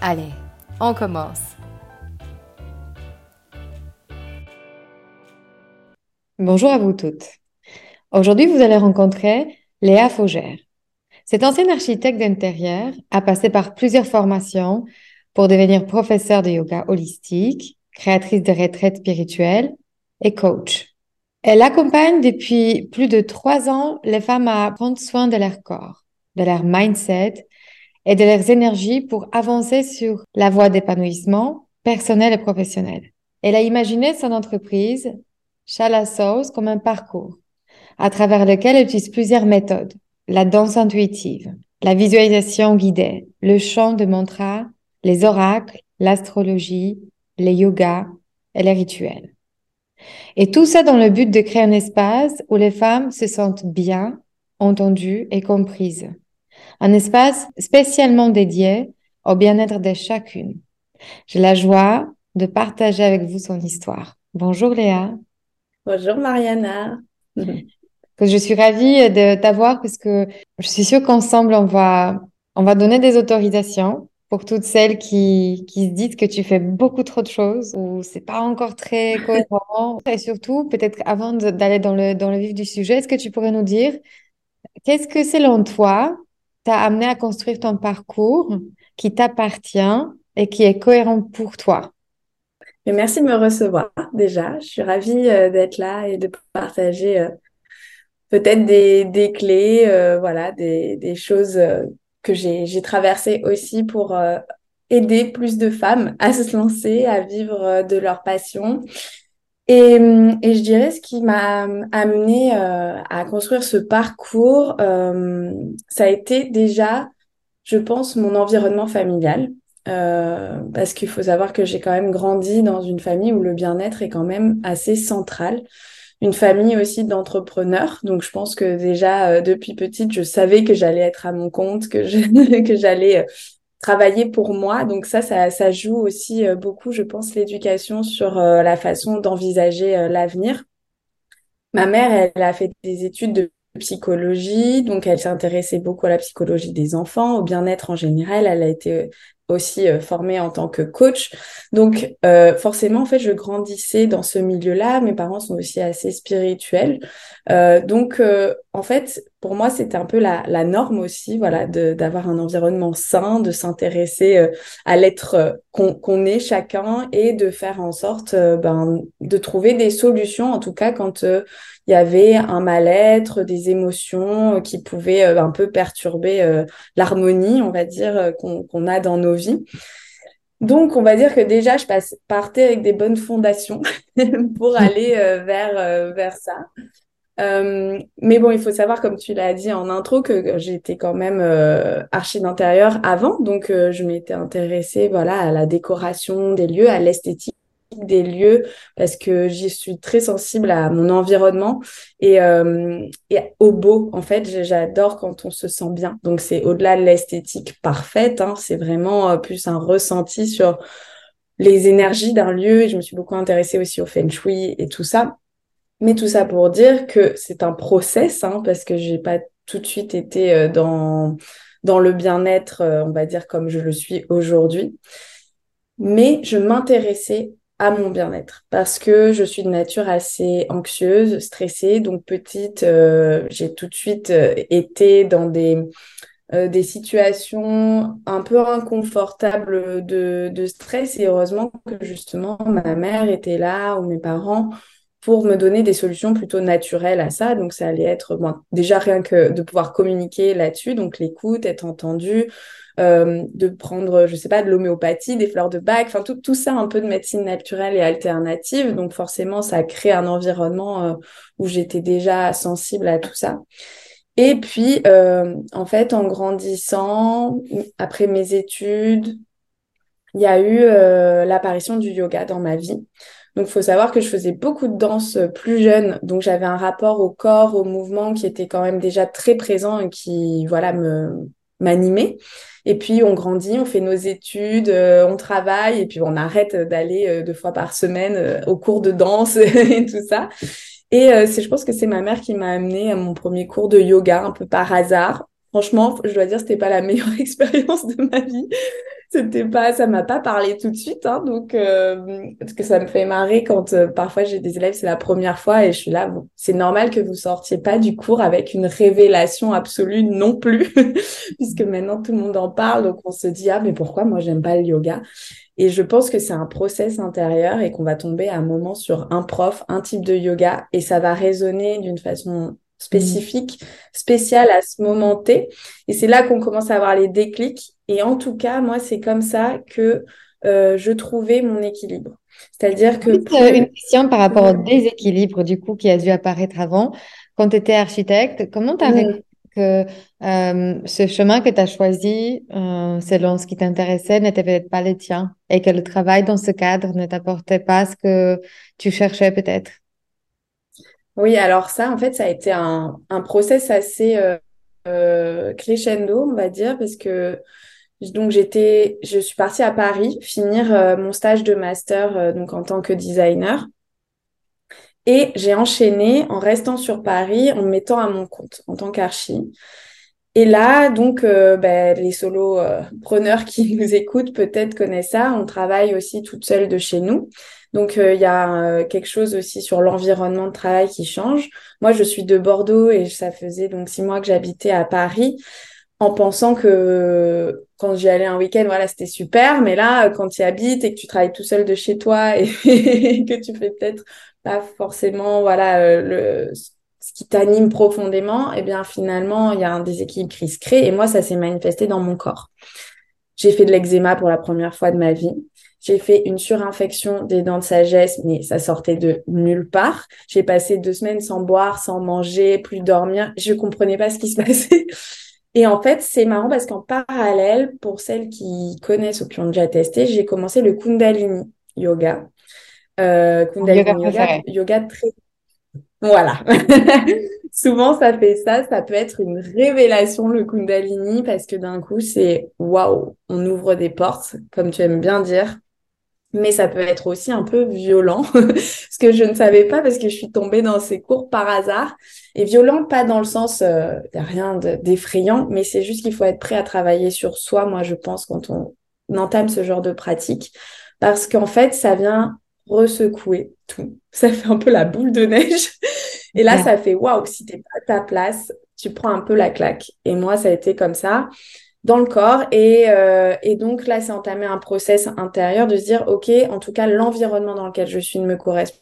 Allez, on commence. Bonjour à vous toutes. Aujourd'hui, vous allez rencontrer Léa Faugère. Cette ancienne architecte d'intérieur a passé par plusieurs formations pour devenir professeure de yoga holistique, créatrice de retraites spirituelles et coach. Elle accompagne depuis plus de trois ans les femmes à prendre soin de leur corps, de leur mindset et de leurs énergies pour avancer sur la voie d'épanouissement personnel et professionnel. Elle a imaginé son entreprise, Shala Souls, comme un parcours à travers lequel elle utilise plusieurs méthodes. La danse intuitive, la visualisation guidée, le chant de mantras, les oracles, l'astrologie, les yogas et les rituels. Et tout ça dans le but de créer un espace où les femmes se sentent bien, entendues et comprises un espace spécialement dédié au bien-être de chacune. J'ai la joie de partager avec vous son histoire. Bonjour Léa. Bonjour Mariana. je suis ravie de t'avoir parce que je suis sûre qu'ensemble on va on va donner des autorisations pour toutes celles qui, qui se disent que tu fais beaucoup trop de choses ou c'est pas encore très cohérent. Et surtout, peut-être avant d'aller dans le, dans le vif du sujet, est-ce que tu pourrais nous dire qu'est-ce que selon toi amené à construire ton parcours qui t'appartient et qui est cohérent pour toi. merci de me recevoir déjà. Je suis ravie euh, d'être là et de partager euh, peut-être des, clés, euh, voilà, des, choses que j'ai traversées aussi pour aider plus de femmes à se lancer, à vivre de leur passion et, et, je dirais ce qui m'a amené euh, à construire ce parcours, euh, ça a été déjà, je pense, mon environnement familial. Euh, parce qu'il faut savoir que j'ai quand même grandi dans une famille où le bien-être est quand même assez central. Une famille aussi d'entrepreneurs. Donc je pense que déjà depuis petite, je savais que j'allais être à mon compte, que que j'allais travailler pour moi. Donc ça, ça, ça joue aussi euh, beaucoup, je pense, l'éducation sur euh, la façon d'envisager euh, l'avenir. Ma mère, elle a fait des études de psychologie, donc elle s'intéressait beaucoup à la psychologie des enfants, au bien-être en général. Elle a été aussi formée en tant que coach. Donc forcément, en fait, je grandissais dans ce milieu-là. Mes parents sont aussi assez spirituels. donc en fait, pour moi, c'était un peu la, la, norme aussi, voilà, d'avoir un environnement sain, de s'intéresser euh, à l'être euh, qu'on est chacun et de faire en sorte euh, ben, de trouver des solutions, en tout cas quand il y avait un mal-être, des émotions qui pouvaient un peu perturber l'harmonie, on va dire, qu'on a dans nos vies. Donc, on va dire que déjà, je passe, partais avec des bonnes fondations pour aller vers, vers ça. Euh, mais bon, il faut savoir, comme tu l'as dit en intro, que j'étais quand même euh, archi d'intérieur avant, donc euh, je m'étais intéressée, voilà, à la décoration des lieux, à l'esthétique des lieux, parce que j'y suis très sensible à mon environnement et, euh, au beau. En fait, j'adore quand on se sent bien. Donc c'est au-delà de l'esthétique parfaite, hein, c'est vraiment plus un ressenti sur les énergies d'un lieu. Et je me suis beaucoup intéressée aussi au feng shui et tout ça. Mais tout ça pour dire que c'est un process, hein, parce que j'ai pas tout de suite été euh, dans, dans le bien-être, euh, on va dire, comme je le suis aujourd'hui. Mais je m'intéressais à mon bien-être parce que je suis de nature assez anxieuse, stressée. Donc petite, euh, j'ai tout de suite été dans des euh, des situations un peu inconfortables de, stress. Et heureusement que justement, ma mère était là ou mes parents pour me donner des solutions plutôt naturelles à ça. Donc, ça allait être déjà rien que de pouvoir communiquer là-dessus, donc l'écoute, être entendu, euh, de prendre, je sais pas, de l'homéopathie, des fleurs de bac, enfin tout, tout ça un peu de médecine naturelle et alternative. Donc, forcément, ça crée un environnement euh, où j'étais déjà sensible à tout ça. Et puis, euh, en fait, en grandissant, après mes études, il y a eu l'apparition du yoga dans ma vie. Donc, faut savoir que je faisais beaucoup de danse euh, plus jeune. Donc, j'avais un rapport au corps, au mouvement qui était quand même déjà très présent et qui, voilà, me m'animait. Et puis, on grandit, on fait nos études, euh, on travaille et puis on arrête d'aller euh, deux fois par semaine au cours de danse et tout ça. Et c'est, je pense que c'est ma mère qui m'a amené à mon premier cours de yoga un peu par hasard. Franchement, je dois dire, c'était pas la meilleure expérience de ma vie. C'était pas, ça m'a pas parlé tout de suite, hein, donc euh, parce que ça me fait marrer quand euh, parfois j'ai des élèves, c'est la première fois et je suis là, c'est normal que vous sortiez pas du cours avec une révélation absolue non plus, puisque maintenant tout le monde en parle, donc on se dit ah mais pourquoi moi j'aime pas le yoga? Et je pense que c'est un process intérieur et qu'on va tomber à un moment sur un prof, un type de yoga et ça va résonner d'une façon spécifique, spéciale à ce moment T. Et c'est là qu'on commence à avoir les déclics. Et en tout cas, moi, c'est comme ça que euh, je trouvais mon équilibre. C'est-à-dire que... Euh, une question par rapport au déséquilibre, du coup, qui a dû apparaître avant. Quand tu étais architecte, comment tu as mmh. que euh, ce chemin que tu as choisi, selon ce qui t'intéressait, n'était peut-être pas le tien et que le travail dans ce cadre ne t'apportait pas ce que tu cherchais peut-être? Oui, alors ça, en fait, ça a été un, process assez euh, euh, crescendo, on va dire, parce que donc j'étais, je suis partie à Paris finir euh, mon stage de master donc en tant que designer. Et j'ai enchaîné en restant sur Paris, en me mettant à mon compte en tant qu'archi. Et là, donc, ben, les solo preneurs qui nous écoutent peut-être connaissent ça. On travaille aussi toute seule de chez nous. Donc, euh, il y a euh, quelque chose aussi sur l'environnement de travail qui change. Moi, je suis de Bordeaux et ça faisait donc six mois que j'habitais à Paris en pensant que quand j'y allais un week-end, voilà, c'était super. Mais là, quand tu habites et que tu travailles tout seul de chez toi et, que tu fais peut-être pas forcément, voilà, euh, le, ce qui t'anime profondément, eh bien, finalement, il y a un déséquilibre qui se crée. Et moi, ça s'est manifesté dans mon corps. J'ai fait de l'eczéma pour la première fois de ma vie. J'ai fait une surinfection des dents de sagesse, mais ça sortait de nulle part. J'ai passé deux semaines sans boire, sans manger, plus dormir. Je comprenais pas ce qui se passait. Et en fait, c'est marrant parce qu'en parallèle, pour celles qui connaissent ou qui ont déjà testé, j'ai commencé le Kundalini yoga. Euh, Kundalini yoga, yoga, très... Voilà. Souvent, ça fait ça. Ça peut être une révélation, le Kundalini, parce que d'un coup, c'est waouh, on ouvre des portes, comme tu aimes bien dire mais ça peut être aussi un peu violent, ce que je ne savais pas parce que je suis tombée dans ces cours par hasard. Et violent, pas dans le sens, euh, a rien d'effrayant, mais c'est juste qu'il faut être prêt à travailler sur soi, moi je pense, quand on, entame ce genre de pratique, parce qu'en fait, ça vient resecouer tout. Ça fait un peu la boule de neige. Et là, ça fait waouh, si t'es pas à ta place, tu prends un peu la claque. Et moi, ça a été comme ça dans le corps. Et, euh, et donc là, c'est entamer un process intérieur de se dire, OK, en tout cas, l'environnement dans lequel je suis ne me correspond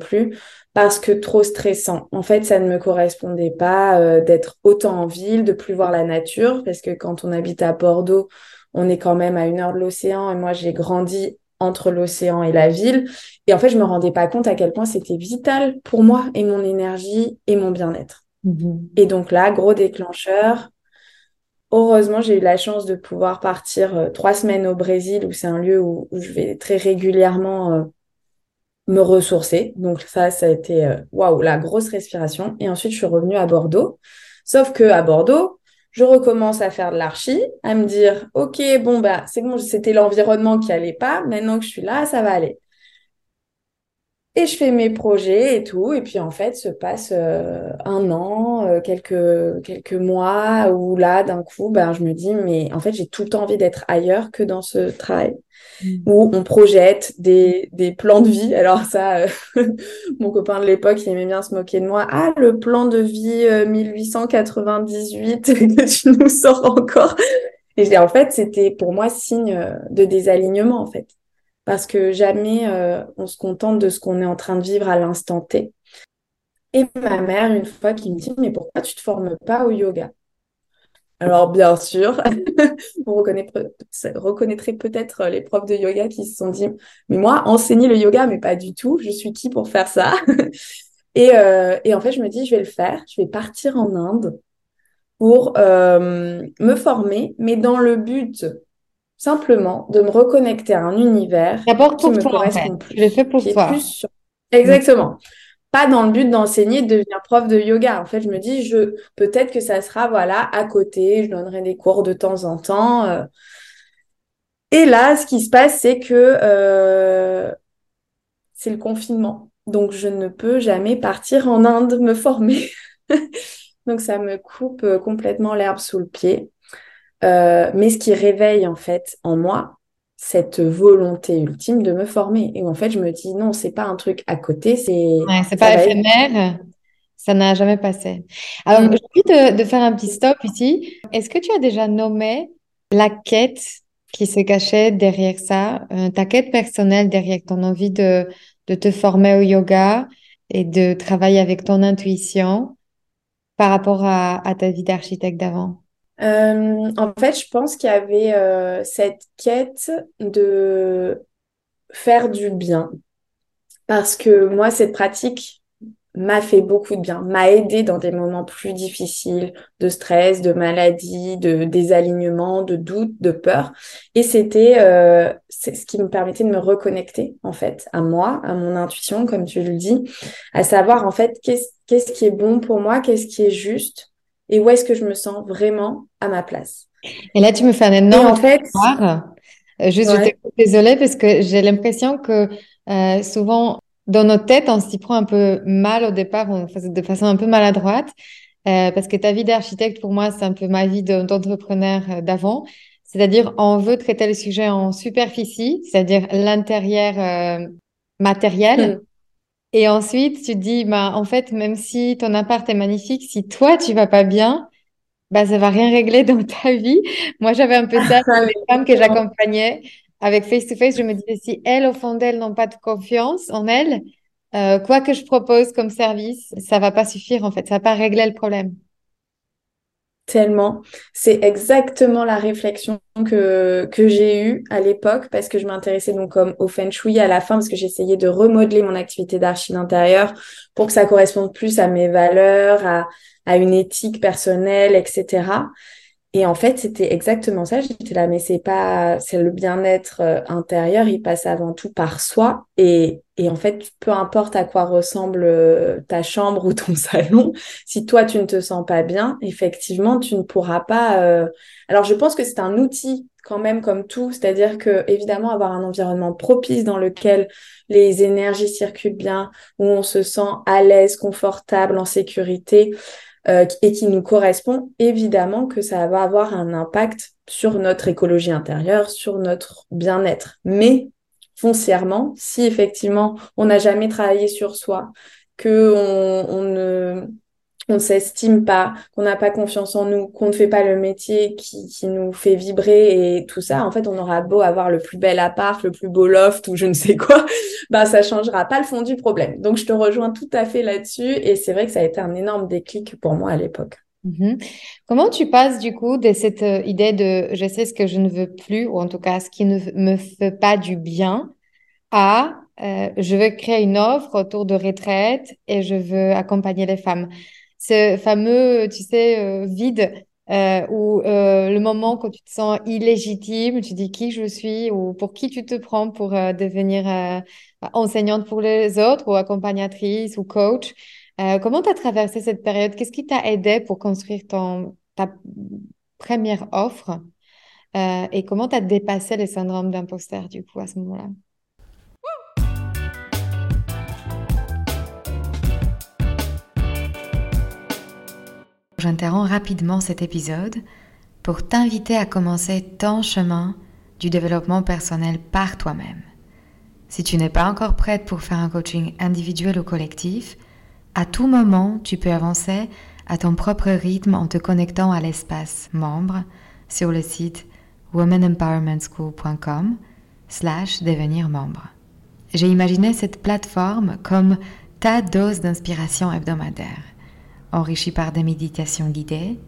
plus parce que trop stressant. En fait, ça ne me correspondait pas euh, d'être autant en ville, de plus voir la nature, parce que quand on habite à Bordeaux, on est quand même à une heure de l'océan. Et moi, j'ai grandi entre l'océan et la ville. Et en fait, je me rendais pas compte à quel point c'était vital pour moi et mon énergie et mon bien-être. Mmh et donc là, gros déclencheur, Heureusement, j'ai eu la chance de pouvoir partir euh, trois semaines au Brésil, où c'est un lieu où, je vais très régulièrement euh, me ressourcer. Donc ça, ça a été euh, waouh, la grosse respiration. Et ensuite, je suis revenue à Bordeaux. Sauf que à Bordeaux, je recommence à faire de l'archi, à me dire, ok, bon bah c'est bon, c'était l'environnement qui allait pas. Maintenant que je suis là, ça va aller. Et je fais mes projets et tout. Et puis en fait, se passe euh, un an, euh, quelques, quelques mois, où là, d'un coup, ben, je me dis, mais en fait, j'ai tout le temps envie d'être ailleurs que dans ce travail. Mm. Où on projette des, des plans de vie. Alors ça, euh, mon copain de l'époque, il aimait bien se moquer de moi. Ah, le plan de vie 1898 que tu nous sors encore. Et je en fait, c'était pour moi signe de désalignement, en fait parce que jamais euh, on se contente de ce qu'on est en train de vivre à l'instant T. Et ma mère, une fois, qui me dit, mais pourquoi tu te formes pas au yoga? Alors, bien sûr, vous reconnaîtrez peut-être les profs de yoga qui se sont dit, mais moi, enseigner le yoga, mais pas du tout, je suis qui pour faire ça? Et, euh, et, en fait, je me dis, je vais le faire, je vais partir en Inde pour euh, me former, mais dans le but simplement de me reconnecter à un univers qui me correspond plus. Je fait pour toi. Exactement. Pas dans le but d'enseigner, de devenir prof de yoga. En fait, je me dis, je peut-être que ça sera voilà à côté. Je donnerai des cours de temps en temps. Euh. Et là, ce qui se passe, c'est que euh, c'est le confinement. Donc, je ne peux jamais partir en Inde me former. Donc, ça me coupe euh, complètement l'herbe sous le pied. Euh, mais ce qui réveille en fait en moi cette volonté ultime de me former. Et en fait, je me dis non, c'est pas un truc à côté, c'est c'est pas éphémère. Ça n'a jamais passé. Alors, mm. j'ai envie de, faire un petit stop ici. Est-ce que tu as déjà nommé la quête qui se cachait derrière ça, euh, ta quête personnelle derrière ton envie de, de te former au yoga et de travailler avec ton intuition par rapport à ta vie d'architecte d'avant? Euh, en fait, je pense qu'il y avait euh, cette quête de faire du bien. Parce que moi, cette pratique m'a fait beaucoup de bien, m'a aidé dans des moments plus difficiles de stress, de maladie, de désalignement, de doute, de peur. Et c'était euh, ce qui me permettait de me reconnecter en fait à moi, à mon intuition, comme tu le dis, à savoir en fait qu'est-ce qu'est-ce qui est bon pour moi, qu'est-ce qui est juste et où est-ce que je me sens vraiment à ma place? Et là, tu me fais un énorme en fait, euh, Juste, je t'écoute, désolée, parce que j'ai l'impression que euh, souvent, dans notre tête, on s'y prend un peu mal au départ, on, de façon un peu maladroite, euh, parce que ta vie d'architecte, pour moi, c'est un peu ma vie d'entrepreneur d'avant. C'est-à-dire, on veut traiter le sujet en superficie, c'est-à-dire l'intérieur euh, matériel. Mm. Et ensuite, tu te dis, bah, en fait, même si ton appart est magnifique, si toi, tu vas pas bien, bah, ça va rien régler dans ta vie. Moi, j'avais un peu ça avec les femmes que j'accompagnais avec Face to Face. Je me disais, si elles, au fond d'elles, n'ont pas de confiance en elles, euh, quoi que je propose comme service, ça va pas suffire, en fait. Ça va pas régler le problème. Tellement. C'est exactement la réflexion que, que j'ai eue à l'époque parce que je m'intéressais donc comme au feng shui à la fin parce que j'essayais de remodeler mon activité d'archi d'intérieur pour que ça corresponde plus à mes valeurs, à, à une éthique personnelle, etc. Et en fait, c'était exactement ça. J'étais là, mais c'est pas, c'est le bien-être euh, intérieur, il passe avant tout par soi. Et, et en fait, peu importe à quoi ressemble euh, ta chambre ou ton salon, si toi tu ne te sens pas bien, effectivement, tu ne pourras pas. Euh, alors, je pense que c'est un outil quand même comme tout, c'est-à-dire que évidemment avoir un environnement propice dans lequel les énergies circulent bien, où on se sent à l'aise, confortable, en sécurité, euh, et qui nous correspond, évidemment que ça va avoir un impact sur notre écologie intérieure, sur notre bien-être. Mais foncièrement, si effectivement on n'a jamais travaillé sur soi, que on ne on ne s'estime pas, qu'on n'a pas confiance en nous, qu'on ne fait pas le métier qui, qui, nous fait vibrer et tout ça, en fait, on aura beau avoir le plus bel appart, le plus beau loft ou je ne sais quoi, bah ça changera pas le fond du problème. Donc je te rejoins tout à fait là-dessus et c'est vrai que ça a été un énorme déclic pour moi à l'époque. Mhm. Comment tu passes du coup de cette euh, idée de je sais ce que je ne veux plus ou en tout cas ce qui ne me fait pas du bien à euh, je veux créer une offre autour de retraite et je veux accompagner les femmes ce fameux, tu sais, euh, vide euh, ou euh, le moment quand tu te sens illégitime, tu dis qui je suis ou pour qui tu te prends pour devenir enseignante pour les autres ou accompagnatrice ou coach. comment tu as traversé cette période? Qu'est-ce qui t'a aidé pour construire ton, ta première offre? Et comment tu as dépassé les syndromes d'imposteur du coup à ce moment-là? J'interromps rapidement cet épisode pour t'inviter à commencer ton chemin du développement personnel par toi-même. Si tu n'es pas encore prête pour faire un coaching individuel ou collectif, à tout moment, tu peux avancer à ton propre rythme en te connectant à l'espace membre sur le site womanempowermentschool.com slash devenir membre. J'ai imaginé cette plateforme comme ta dose d'inspiration hebdomadaire enrichi par des méditations guidées,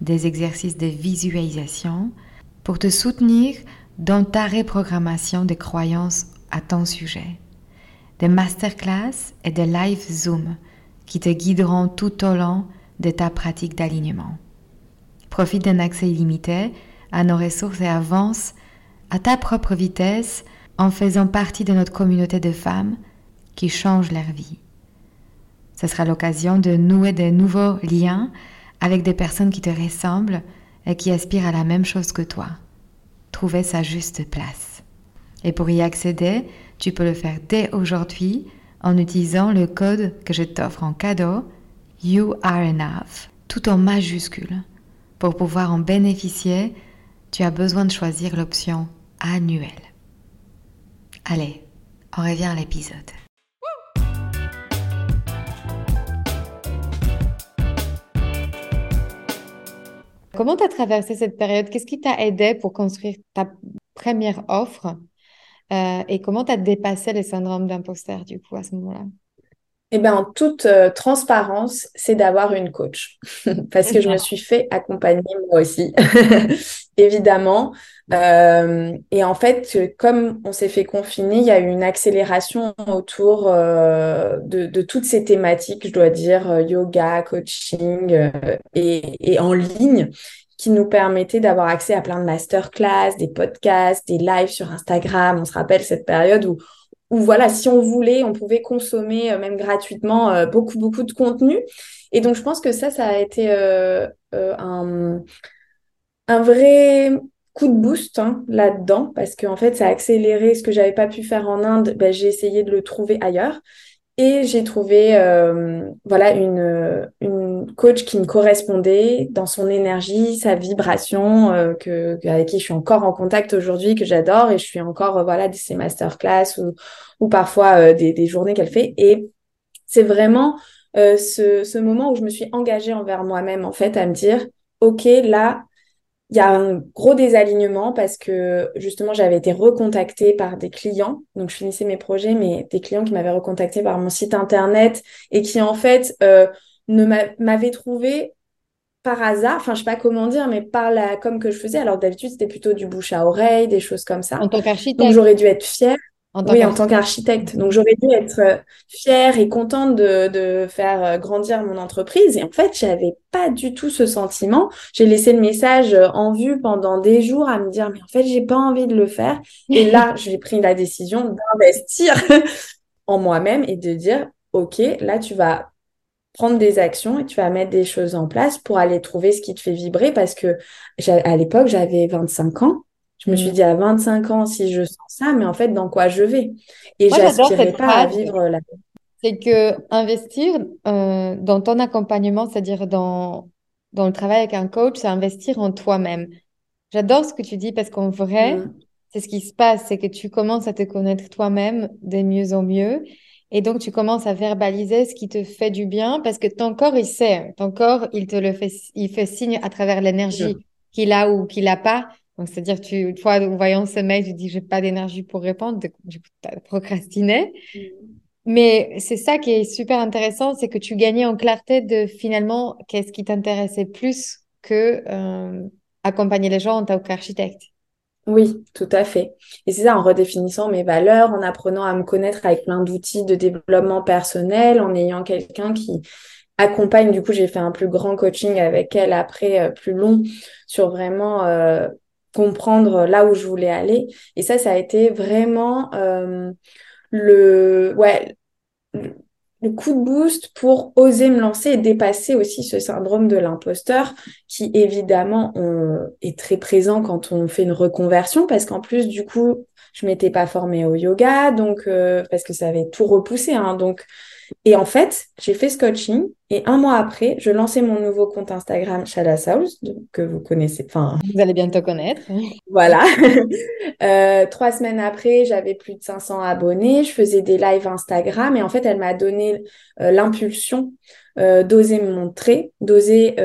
des exercices de visualisation pour te soutenir dans ta reprogrammation des croyances à ton sujet, des masterclass et des live Zoom qui te guideront tout au long de ta pratique d'alignement. Profite d'un accès illimité à nos ressources et avance à ta propre vitesse en faisant partie de notre communauté de femmes qui changent leur vie. Ce sera l'occasion de nouer de nouveaux liens avec des personnes qui te ressemblent et qui aspirent à la même chose que toi. Trouver sa juste place. Et pour y accéder, tu peux le faire dès aujourd'hui en utilisant le code que je t'offre en cadeau, You Are Enough, tout en majuscule. Pour pouvoir en bénéficier, tu as besoin de choisir l'option annuelle. Allez, on revient à l'épisode. Comment tu as traversé cette période? Qu'est-ce qui t'a aidé pour construire ta première offre? Euh, Et comment tu as dépassé le syndrome d'imposteur du coup à ce moment-là? Eh bien, en toute euh, transparence, c'est d'avoir une coach. Parce que je me suis fait accompagner moi aussi, évidemment. Euh, et en fait, comme on s'est fait confiner, il y a eu une accélération autour de, de, toutes ces thématiques, je dois dire, yoga, coaching et, et en ligne qui nous permettait d'avoir accès à plein de masterclass, des podcasts, des lives sur Instagram. On se rappelle cette période où où voilà, si on voulait, on pouvait consommer euh, même gratuitement euh, beaucoup, beaucoup de contenu. Et donc, je pense que ça, ça a été euh, un, un vrai coup de boost hein, là-dedans, parce qu'en fait, ça a accéléré ce que j'avais pas pu faire en Inde. Ben, j'ai essayé de le trouver ailleurs. Et j'ai trouvé voilà une, une coach qui me correspondait dans son énergie, sa vibration, que, avec qui je suis encore en contact aujourd'hui, que j'adore, et je suis encore voilà de ces masterclass ou, ou parfois des, des journées qu'elle fait. Et c'est vraiment ce, ce moment où je me suis engagée envers moi-même en fait à me dire ok là il y a un gros désalignement parce que justement j'avais été recontactée par des clients, donc je finissais mes projets, mais des clients qui m'avaient recontacté par mon site internet et qui en fait euh, ne m'avaient trouvé par hasard, enfin je sais pas comment dire, mais par la com que je faisais. Alors d'habitude c'était plutôt du bouche à oreille, des choses comme ça. En tant qu'architecte. Donc j'aurais dû être fière oui, en tant qu'architecte. Donc, j'aurais dû être euh, fière et contente de, de, faire euh, grandir mon entreprise. Et en fait, j'avais pas du tout ce sentiment. J'ai laissé le message euh, en vue pendant des jours à me dire, mais en fait, j'ai pas envie de le faire. Et là, j'ai pris la décision d'investir en moi-même et de dire, OK, là, tu vas prendre des actions et tu vas mettre des choses en place pour aller trouver ce qui te fait vibrer parce que à l'époque, j'avais 25 ans je me suis dit à 25 ans, si je sens ça, mais en fait, dans quoi je vais? Et j'aspirais pas à vivre la C'est que investir euh, dans ton accompagnement, c'est-à-dire dans, dans le travail avec un coach, c'est investir en toi-même. J'adore ce que tu dis parce qu'en vrai, mm. c'est ce qui se passe, c'est que tu commences à te connaître toi-même de mieux en mieux. Et donc, tu commences à verbaliser ce qui te fait du bien parce que ton corps, il sait. Ton corps, il te le fait, il fait signe à travers l'énergie qu'il a ou qu'il n'a pas. Donc, c'est-à-dire, tu, fois, en voyant ce mail, tu dis, j'ai pas d'énergie pour répondre. Du coup, tu as procrastiné. Mm. Mais c'est ça qui est super intéressant, c'est que tu gagnais en clarté de finalement qu'est-ce qui t'intéressait plus que euh, accompagner les gens en tant qu'architecte. Oui, tout à fait. Et c'est ça, en redéfinissant mes valeurs, en apprenant à me connaître avec plein d'outils de développement personnel, en ayant quelqu'un qui accompagne. Du coup, j'ai fait un plus grand coaching avec elle après, euh, plus long, sur vraiment euh, comprendre là où je voulais aller. Et ça, ça a été vraiment euh, le, ouais, le coup de boost pour oser me lancer et dépasser aussi ce syndrome de l'imposteur qui évidemment est très présent quand on fait une reconversion parce qu'en plus du coup Je m'étais pas formée au yoga, donc parce que ça avait tout repoussé. Hein, donc et en fait, j'ai fait ce coaching et un mois après, je lançais mon nouveau compte Instagram Shala House, que vous connaissez. Enfin, vous allez bientôt connaître. Voilà. euh, trois semaines après, j'avais plus de 500 abonnés. Je faisais des lives Instagram et en fait, elle m'a donné euh, l'impulsion euh, d'oser me montrer, d'oser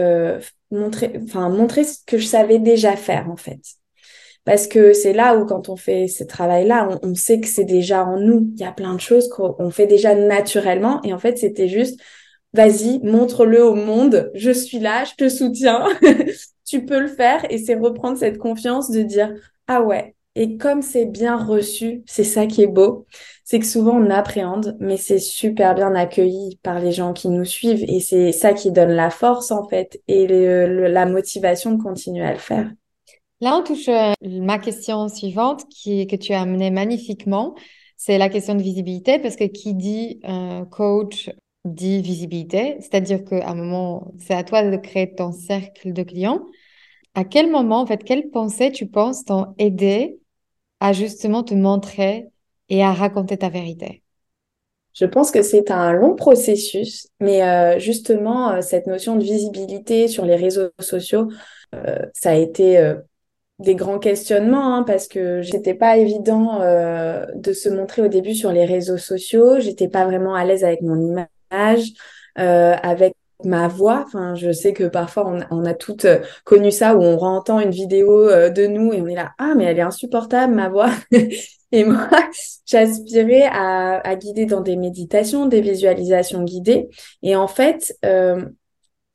montrer, enfin montrer ce que je savais déjà faire en fait. Parce que c'est là où, quand on fait ce travail-là, on, sait que c'est déjà en nous. Il y a plein de choses qu'on fait déjà naturellement. Et en fait, c'était juste, vas-y, montre-le au monde. Je suis là, je te soutiens. tu peux le faire. Et c'est reprendre cette confiance de dire, ah ouais. Et comme c'est bien reçu, c'est ça qui est beau. C'est que souvent on appréhende, mais c'est super bien accueilli par les gens qui nous suivent. Et c'est ça qui donne la force, en fait, et la motivation de continuer à le faire. Là, on touche euh, ma question suivante qui, que tu as amenée magnifiquement. C'est la question de visibilité parce que qui dit euh, coach dit visibilité. C'est-à-dire qu'à un moment, c'est à toi de créer ton cercle de clients. À quel moment, en fait, quelles pensées tu penses t'ont aidé à justement te montrer et à raconter ta vérité? Je pense que c'est un long processus, mais euh, justement, cette notion de visibilité sur les réseaux sociaux, ça a été des grands questionnements hein, parce que j'étais pas évident euh, de se montrer au début sur les réseaux sociaux. J'étais pas vraiment à l'aise avec mon image, euh, avec ma voix. Enfin, je sais que parfois on, on a toutes euh, connu ça où on entend une vidéo euh, de nous et on est là ah mais elle est insupportable ma voix. et moi, j'aspirais à, à guider dans des méditations, des visualisations guidées. Et en fait, euh,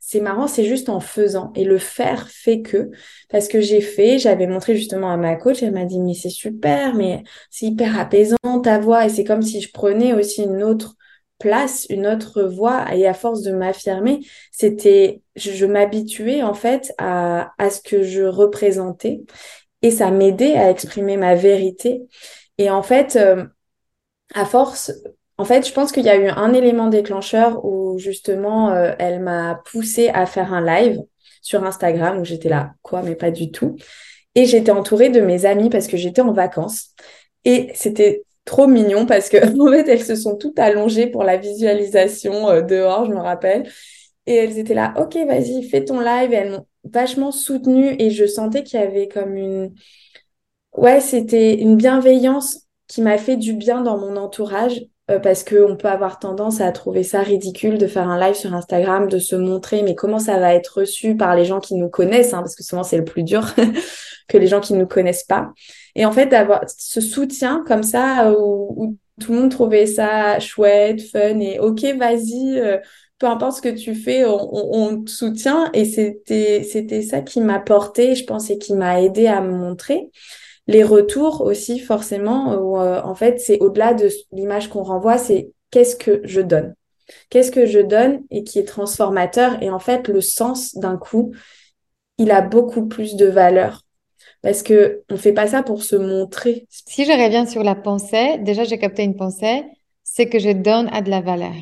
c'est marrant, c'est juste en faisant. Et le faire fait que, parce que j'ai fait, j'avais montré justement à ma coach, elle m'a dit, mais c'est super, mais c'est hyper apaisant ta voix. Et c'est comme si je prenais aussi une autre place, une autre voix. Et à force de m'affirmer, c'était, je, m'habituais en fait à, ce que je représentais. Et ça m'aidait à exprimer ma vérité. Et en fait, euh, à force, en fait, je pense qu'il y a eu un élément déclencheur où justement, euh, elle m'a poussé à faire un live sur Instagram où j'étais là, quoi, mais pas du tout. Et j'étais entourée de mes amies parce que j'étais en vacances. Et c'était trop mignon parce que en fait, elles se sont toutes allongées pour la visualisation euh, dehors, je me rappelle. Et elles étaient là, ok, vas-y, fais ton live. Et elles m'ont vachement soutenue et je sentais qu'il y avait comme une... Ouais, c'était une bienveillance qui m'a fait du bien dans mon entourage euh, parce qu'on peut avoir tendance à trouver ça ridicule de faire un live sur Instagram, de se montrer, mais comment ça va être reçu par les gens qui nous connaissent, hein, parce que souvent c'est le plus dur que les gens qui ne nous connaissent pas. Et en fait, d'avoir ce soutien comme ça, où, tout le monde trouvait ça chouette, fun, et ok, vas-y, euh, peu importe ce que tu fais, on, on, te soutient. Et c'était, c'était ça qui m'a porté, je pense, et qui m'a aidé à me montrer les retours aussi forcément où euh, en fait c'est au-delà de l'image qu'on renvoie c'est qu'est-ce que je donne? Qu'est-ce que je donne et qui est transformateur? Et en fait le sens d'un coup il a beaucoup plus de valeur. Parce que on fait pas ça pour se montrer. Si je reviens sur la pensée déjà j'ai capté une pensée c'est que je donne à de la valeur.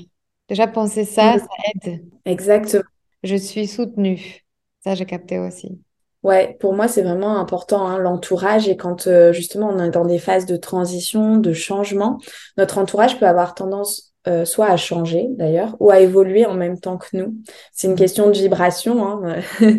Déjà penser ça ça aide. Exactement. Je suis soutenue. Ça j'ai capté aussi Ouais, pour moi, c'est vraiment important, hein, l'entourage. Et quand euh, justement on est dans des phases de transition, de changement, notre entourage peut avoir tendance euh, soit à changer d'ailleurs, ou à évoluer en même temps que nous. C'est une mmh. question de vibration. Hein.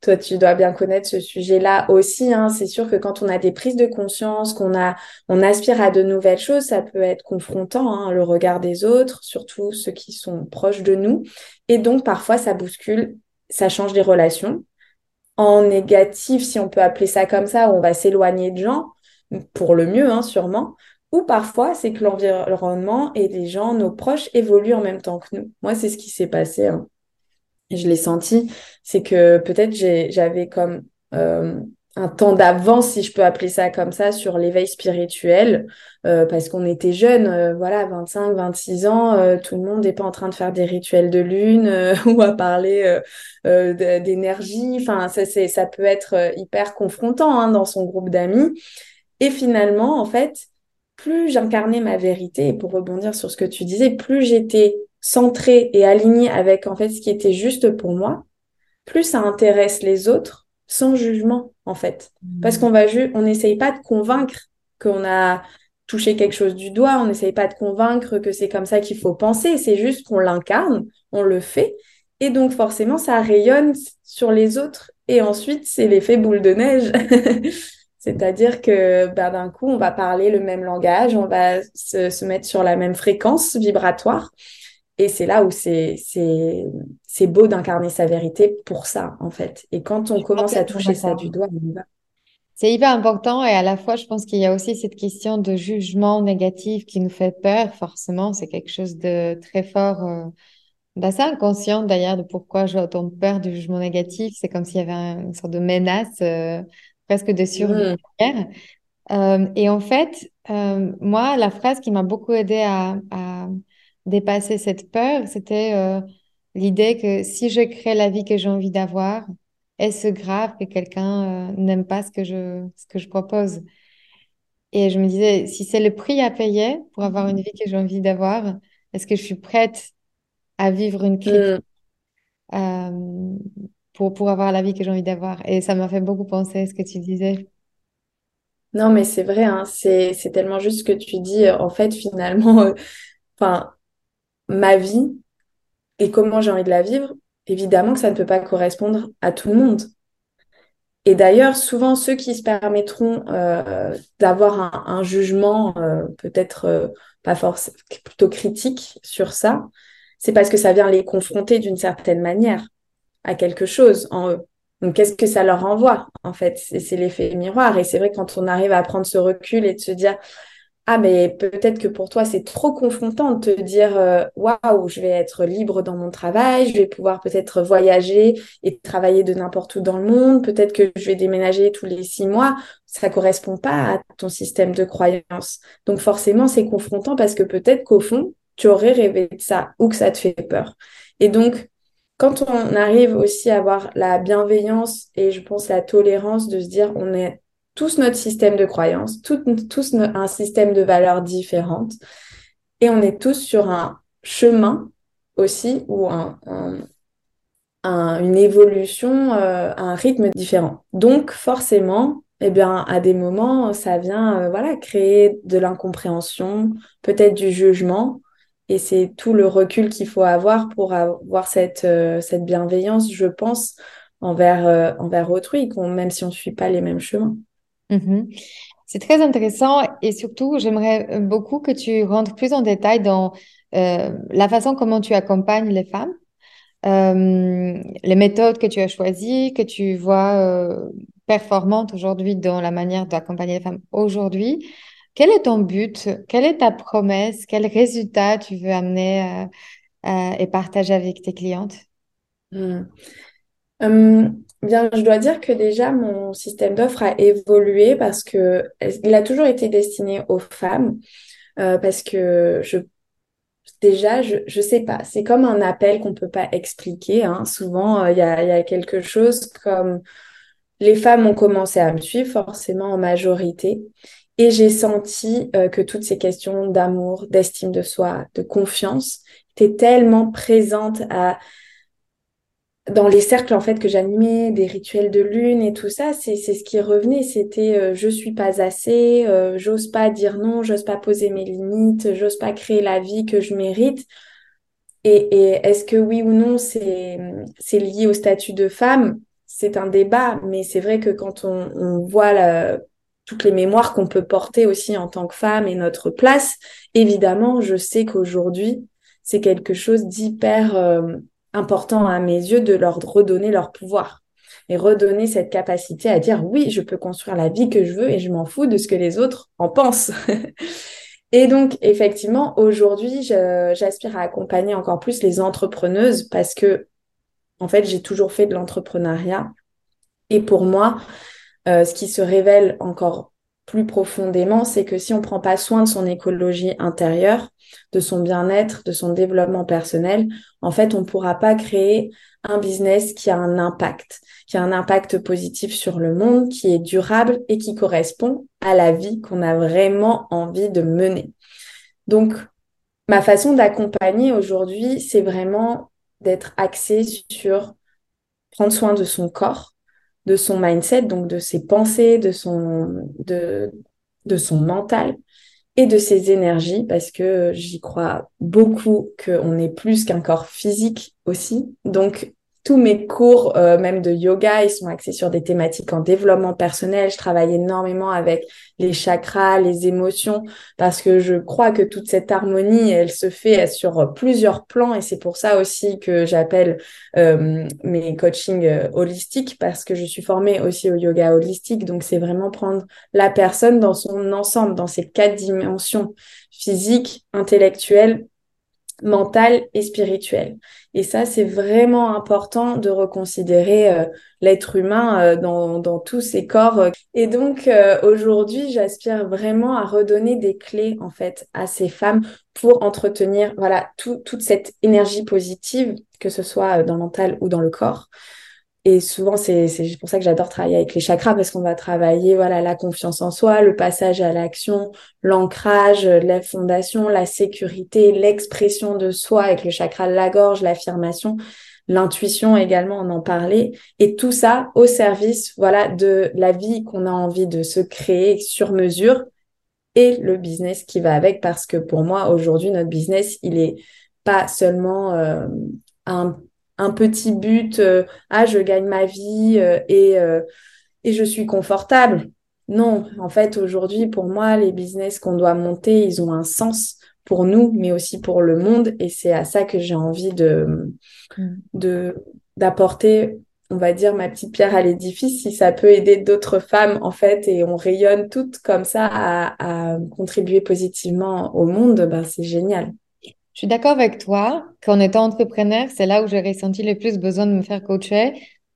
Toi, tu dois bien connaître ce sujet-là aussi. Hein. C'est sûr que quand on a des prises de conscience, qu'on a, on aspire à de nouvelles choses, ça peut être confrontant, hein, le regard des autres, surtout ceux qui sont proches de nous. Et donc, parfois, ça bouscule, ça change les relations en négatif, si on peut appeler ça comme ça, où on va s'éloigner de gens, pour le mieux, hein, sûrement. Ou parfois, c'est que l'environnement et les gens, nos proches, évoluent en même temps que nous. Moi, c'est ce qui s'est passé. Hein. Je l'ai senti. C'est que peut-être j'avais comme euh, un temps d'avance, si je peux appeler ça comme ça, sur l'éveil spirituel, euh, parce qu'on était jeunes, euh, voilà, 25, 26 ans, euh, tout le monde n'est pas en train de faire des rituels de lune ou à parler d'énergie. Enfin, ça, c'est, ça peut être hyper confrontant hein, dans son groupe d'amis. Et finalement, en fait, plus j'incarnais ma vérité, et pour rebondir sur ce que tu disais, plus j'étais centrée et alignée avec en fait ce qui était juste pour moi, plus ça intéresse les autres sans jugement en fait. Parce mmh. qu'on va juste, on n'essaye pas de convaincre, qu'on a touché quelque chose du doigt, on n'essaye pas de convaincre que c'est comme ça qu'il faut penser, c'est juste qu'on l'incarne, on le fait, et donc forcément ça rayonne sur les autres, et ensuite c'est l'effet boule de neige. C'est-à-dire que ben, d'un coup, on va parler le même langage, on va se, se mettre sur la même fréquence vibratoire. Et c'est là où c'est, c'est, beau d'incarner sa vérité pour ça, en fait. Et quand on commence à toucher ça du doigt, on y va. C'est hyper important et à la fois, je pense qu'il y a aussi cette question de jugement négatif qui nous fait peur. Forcément, c'est quelque chose de très fort, euh, d'assez inconscient d'ailleurs de pourquoi j'ai autant peur du jugement négatif. C'est comme s'il y avait une sorte de menace euh, presque de survie. Mmh. Euh, et en fait, euh, moi, la phrase qui m'a beaucoup aidé à, à, dépasser cette peur, c'était l'idée que si je crée la vie que j'ai envie d'avoir, est-ce grave que quelqu'un euh, n'aime pas ce que je, ce que je propose? Et je me disais, si c'est le prix à payer pour avoir une vie que j'ai envie d'avoir, est-ce que je suis prête à vivre une crise mmh. euh, pour, pour avoir la vie que j'ai envie d'avoir? Et ça m'a fait beaucoup penser à ce que tu disais. Non, mais c'est vrai, hein, c'est, c'est tellement juste ce que tu dis. En fait, finalement, enfin, ma vie et comment j'ai envie de la vivre, évidemment que ça ne peut pas correspondre à tout le monde. Et d'ailleurs, souvent, ceux qui se permettront euh, d'avoir un, jugement euh, peut-être euh, pas forcément, plutôt critique sur ça, c'est parce que ça vient les confronter d'une certaine manière à quelque chose en eux. Donc, qu'est-ce que ça leur envoie, en fait? C'est l'effet miroir. Et c'est vrai, quand on arrive à prendre ce recul et de se dire, ah, mais peut-être que pour toi, c'est trop confrontant de te dire euh, waouh, je vais être libre dans mon travail, je vais pouvoir peut-être voyager et travailler de n'importe où dans le monde, peut-être que je vais déménager tous les six mois. Ça correspond pas à ton système de croyance. Donc, forcément, c'est confrontant parce que peut-être qu'au fond, tu aurais rêvé de ça ou que ça te fait peur. Et donc, quand on arrive aussi à avoir la bienveillance et je pense la tolérance de se dire on est tous notre système de croyances, tous un système de valeurs différentes. Et on est tous sur un chemin aussi ou un, une évolution euh, un rythme différent. Donc forcément, eh bien, à des moments, ça vient euh, voilà, créer de l'incompréhension, peut-être du jugement. Et c'est tout le recul qu'il faut avoir pour avoir cette, euh, bienveillance, je pense, envers, envers autrui, même si on ne suit pas les mêmes chemins. Mhm. C'est très intéressant et surtout, j'aimerais beaucoup que tu rentres plus en détail dans euh, la façon comment tu accompagnes les femmes, euh, les méthodes que tu as choisies, que tu vois euh, performantes aujourd'hui dans la manière d'accompagner les femmes aujourd'hui. Quel est ton but? Quelle est ta promesse? Quel résultat tu veux amener et partager avec tes clientes? Bien, je dois dire que déjà mon système d'offres a évolué parce que il a toujours été destiné aux femmes euh, parce que je déjà je je sais pas, c'est comme un appel qu'on peut pas expliquer. Hein. Souvent euh, il y a y a quelque chose comme les femmes ont commencé à me suivre forcément en majorité et j'ai senti euh, que toutes ces questions d'amour, d'estime de soi, de confiance étaient tellement présentes à dans les cercles en fait que j'animais, des rituels de lune et tout ça, c'est ce qui revenait. C'était euh, je suis pas assez, euh, j'ose pas dire non, j'ose pas poser mes limites, j'ose pas créer la vie que je mérite. Et, et est-ce que oui ou non c'est c'est lié au statut de femme? C'est un débat, mais c'est vrai que quand on, on voit la, toutes les mémoires qu'on peut porter aussi en tant que femme et notre place, évidemment, je sais qu'aujourd'hui c'est quelque chose d'hyper euh, important à mes yeux de leur redonner leur pouvoir et redonner cette capacité à dire oui, je peux construire la vie que je veux et je m'en fous de ce que les autres en pensent. et donc, effectivement, aujourd'hui, j'aspire à accompagner encore plus les entrepreneuses parce que, en fait, j'ai toujours fait de l'entrepreneuriat. Et pour moi, euh, ce qui se révèle encore plus profondément, c'est que si on prend pas soin de son écologie intérieure, de son bien-être, de son développement personnel, en fait, on ne pourra pas créer un business qui a un impact, qui a un impact positif sur le monde, qui est durable et qui correspond à la vie qu'on a vraiment envie de mener. Donc, ma façon d'accompagner aujourd'hui, c'est vraiment d'être axée sur prendre soin de son corps, de son mindset, donc de ses pensées, de son, de, de son mental et de ses énergies, parce que j'y crois beaucoup qu'on est plus qu'un corps physique aussi. Donc, tous mes cours, euh, même de yoga, ils sont axés sur des thématiques en développement personnel. Je travaille énormément avec les chakras, les émotions, parce que je crois que toute cette harmonie, elle se fait sur plusieurs plans, et c'est pour ça aussi que j'appelle euh, mes coachings euh, holistiques, parce que je suis formée aussi au yoga holistique. Donc, c'est vraiment prendre la personne dans son ensemble, dans ses quatre dimensions physique, intellectuelle, mentale et spirituelle. Et ça, c'est vraiment important de reconsidérer euh, l'être humain euh, dans, dans, tous ses corps. Et donc, euh, aujourd'hui, j'aspire vraiment à redonner des clés, en fait, à ces femmes pour entretenir, voilà, toute cette énergie positive, que ce soit dans le mental ou dans le corps. Et souvent, c'est pour ça que j'adore travailler avec les chakras parce qu'on va travailler voilà la confiance en soi, le passage à l'action, l'ancrage, la fondation, la sécurité, l'expression de soi avec le chakra de la gorge, l'affirmation, l'intuition également, on en parlait. Et tout ça au service voilà de la vie qu'on a envie de se créer sur mesure et le business qui va avec parce que pour moi, aujourd'hui, notre business, il est pas seulement euh, un un petit but, euh, ah, je gagne ma vie euh, et, euh, et je suis confortable. Non, en fait, aujourd'hui, pour moi, les business qu'on doit monter, ils ont un sens pour nous, mais aussi pour le monde. Et c'est à ça que j'ai envie de, mm. de, d'apporter, on va dire, ma petite pierre à l'édifice, si ça peut aider d'autres femmes, en fait, et on rayonne toutes comme ça à, à contribuer positivement au monde, ben, c'est génial. Je suis d'accord avec toi qu'en étant entrepreneur, c'est là où j'ai ressenti le plus besoin de me faire coacher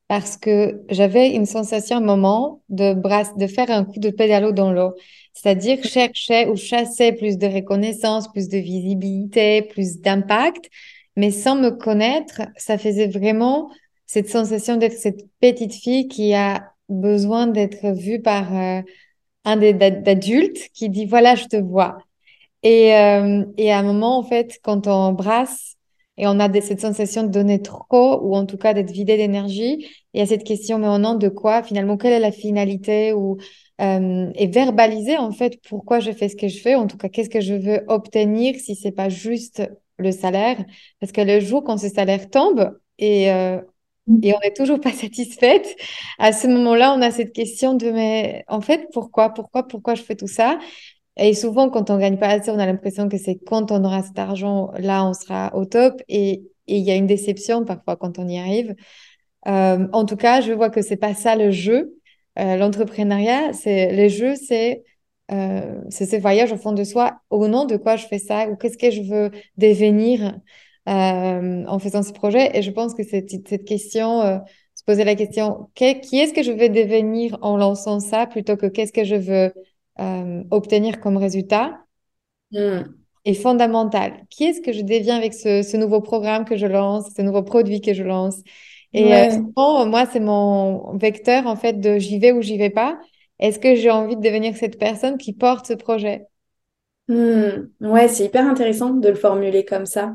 parce que j'avais une sensation un moment de brasse, de faire un coup de pédalo dans l'eau. C'est-à-dire chercher ou chasser plus de reconnaissance, plus de visibilité, plus d'impact. Mais sans me connaître, ça faisait vraiment cette sensation d'être cette petite fille qui a besoin d'être vue par euh, un des adultes qui dit voilà, je te vois. Et, euh, et à un moment, en fait, quand on brasse et on a cette sensation de donner trop ou en tout cas d'être vidé d'énergie, il y a cette question, mais au nom de quoi finalement Quelle est la finalité ou euh, Et verbaliser en fait pourquoi je fais ce que je fais, en tout cas qu'est-ce que je veux obtenir si c'est pas juste le salaire, parce que le jour quand ce salaire tombe et euh, et on n'est toujours pas satisfaite. À ce moment-là, on a cette question de mais en fait pourquoi, pourquoi, pourquoi je fais tout ça? Et souvent, quand on gagne pas assez, on a l'impression que c'est quand on aura cet argent, là, on sera au top. Et il y a une déception parfois quand on y arrive. Euh, en tout cas, je vois que c'est pas ça le jeu. Euh, L'entrepreneuriat, c'est le jeu, c'est euh, ce voyage au fond de soi. Au nom de quoi je fais ça ou qu'est-ce que je veux devenir euh, en faisant ce projet. Et je pense que cette, cette question, se poser la question, qui est-ce que je veux devenir en lançant ça plutôt que qu'est-ce que je veux euh, obtenir comme résultat hmm. est fondamental. Qui est-ce que je deviens avec ce, nouveau programme que je lance, ce nouveau produit que je lance? Et euh, moi, c'est mon vecteur en fait de j'y vais ou j'y vais pas. Est-ce que j'ai envie de devenir cette personne qui porte ce projet? Hmm. Ouais, c'est hyper intéressant de le formuler comme ça.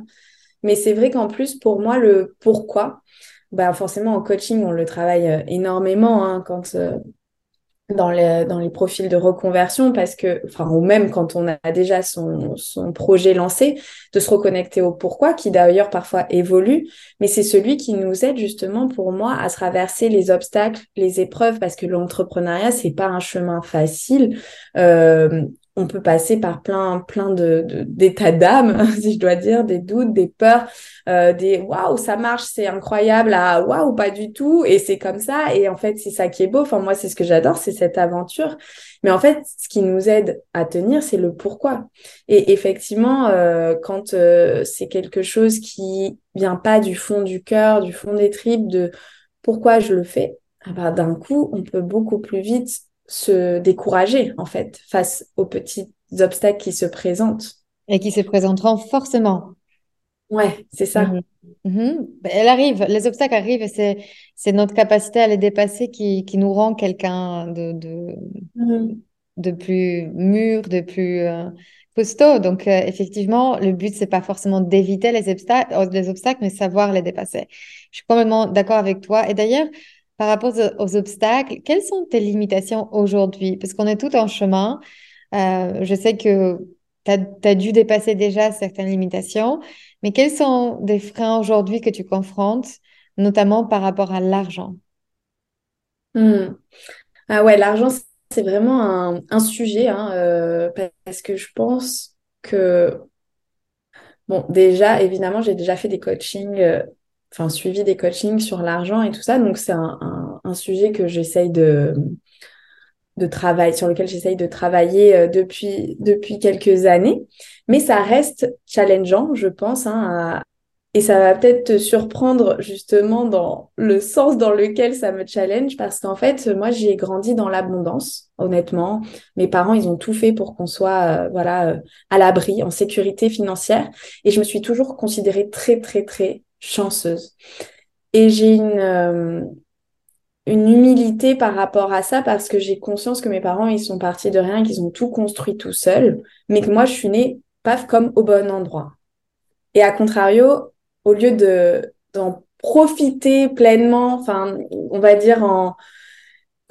Mais c'est vrai qu'en plus, pour moi, le pourquoi, bah forcément en coaching, on le travaille euh, énormément hein, quand, dans les, dans les profils de reconversion parce que, enfin, ou même quand on a déjà son, son projet lancé, de se reconnecter au pourquoi, qui d'ailleurs parfois évolue, mais c'est celui qui nous aide justement pour moi à traverser les obstacles, les épreuves, parce que l'entrepreneuriat, c'est pas un chemin facile. Euh, on peut passer par plein plein de d'états d'âme si je dois dire des doutes des peurs euh, des waouh ça marche c'est incroyable à waouh pas du tout et c'est comme ça. Et en fait c'est ça qui est beau. Enfin moi c'est ce que j'adore c'est cette aventure. Mais en fait ce qui nous aide à tenir c'est le pourquoi. Et effectivement euh, quand euh, c'est quelque chose qui vient pas du fond du cœur du fond des tripes de pourquoi je le fais? Ah bah, d'un coup on peut beaucoup plus vite se décourager en fait face aux petits obstacles qui se présentent. Et qui se présenteront forcément. Ouais, c'est ça. Mhm. Mhm. Ben, elle arrive, les obstacles arrivent et c'est, c'est notre capacité à les dépasser qui, qui nous rend quelqu'un de, de, mhm. de plus mûr, de plus euh, costaud. Donc, euh, effectivement, le but, c'est pas forcément d'éviter les obstacles, les obstacles, mais savoir les dépasser. Je suis complètement d'accord avec toi. Et d'ailleurs, par rapport aux, obstacles, quelles sont tes limitations aujourd'hui? Parce qu'on est tout en chemin. Euh, je sais que tu as, dû dépasser déjà certaines limitations, mais quels sont des freins aujourd'hui que tu confrontes, notamment par rapport à l'argent? Hmm. Ah ouais, l'argent, c'est vraiment un, sujet, hein, euh, parce que je pense que, bon, déjà, évidemment, j'ai déjà fait des coachings, euh, enfin, suivi des coachings sur l'argent et tout ça, donc c'est un, sujet que j'essaye de, de travail, sur lequel j'essaye de travailler euh, depuis, depuis quelques années. Mais ça reste challengeant, je pense, hein, et ça va peut-être te surprendre justement dans le sens dans lequel ça me challenge, parce qu'en fait, moi, j'ai grandi dans l'abondance, honnêtement. Mes parents, ils ont tout fait pour qu'on soit, euh, voilà, euh, à l'abri, en sécurité financière. Et je me suis toujours considérée très, très, très chanceuse. Et j'ai une, une humilité par rapport à ça parce que j'ai conscience que mes parents, ils sont partis de rien, qu'ils ont tout construit tout seuls, mais que moi, je suis née, paf, comme au bon endroit. Et à contrario, au lieu de d'en profiter pleinement, enfin, on va dire en,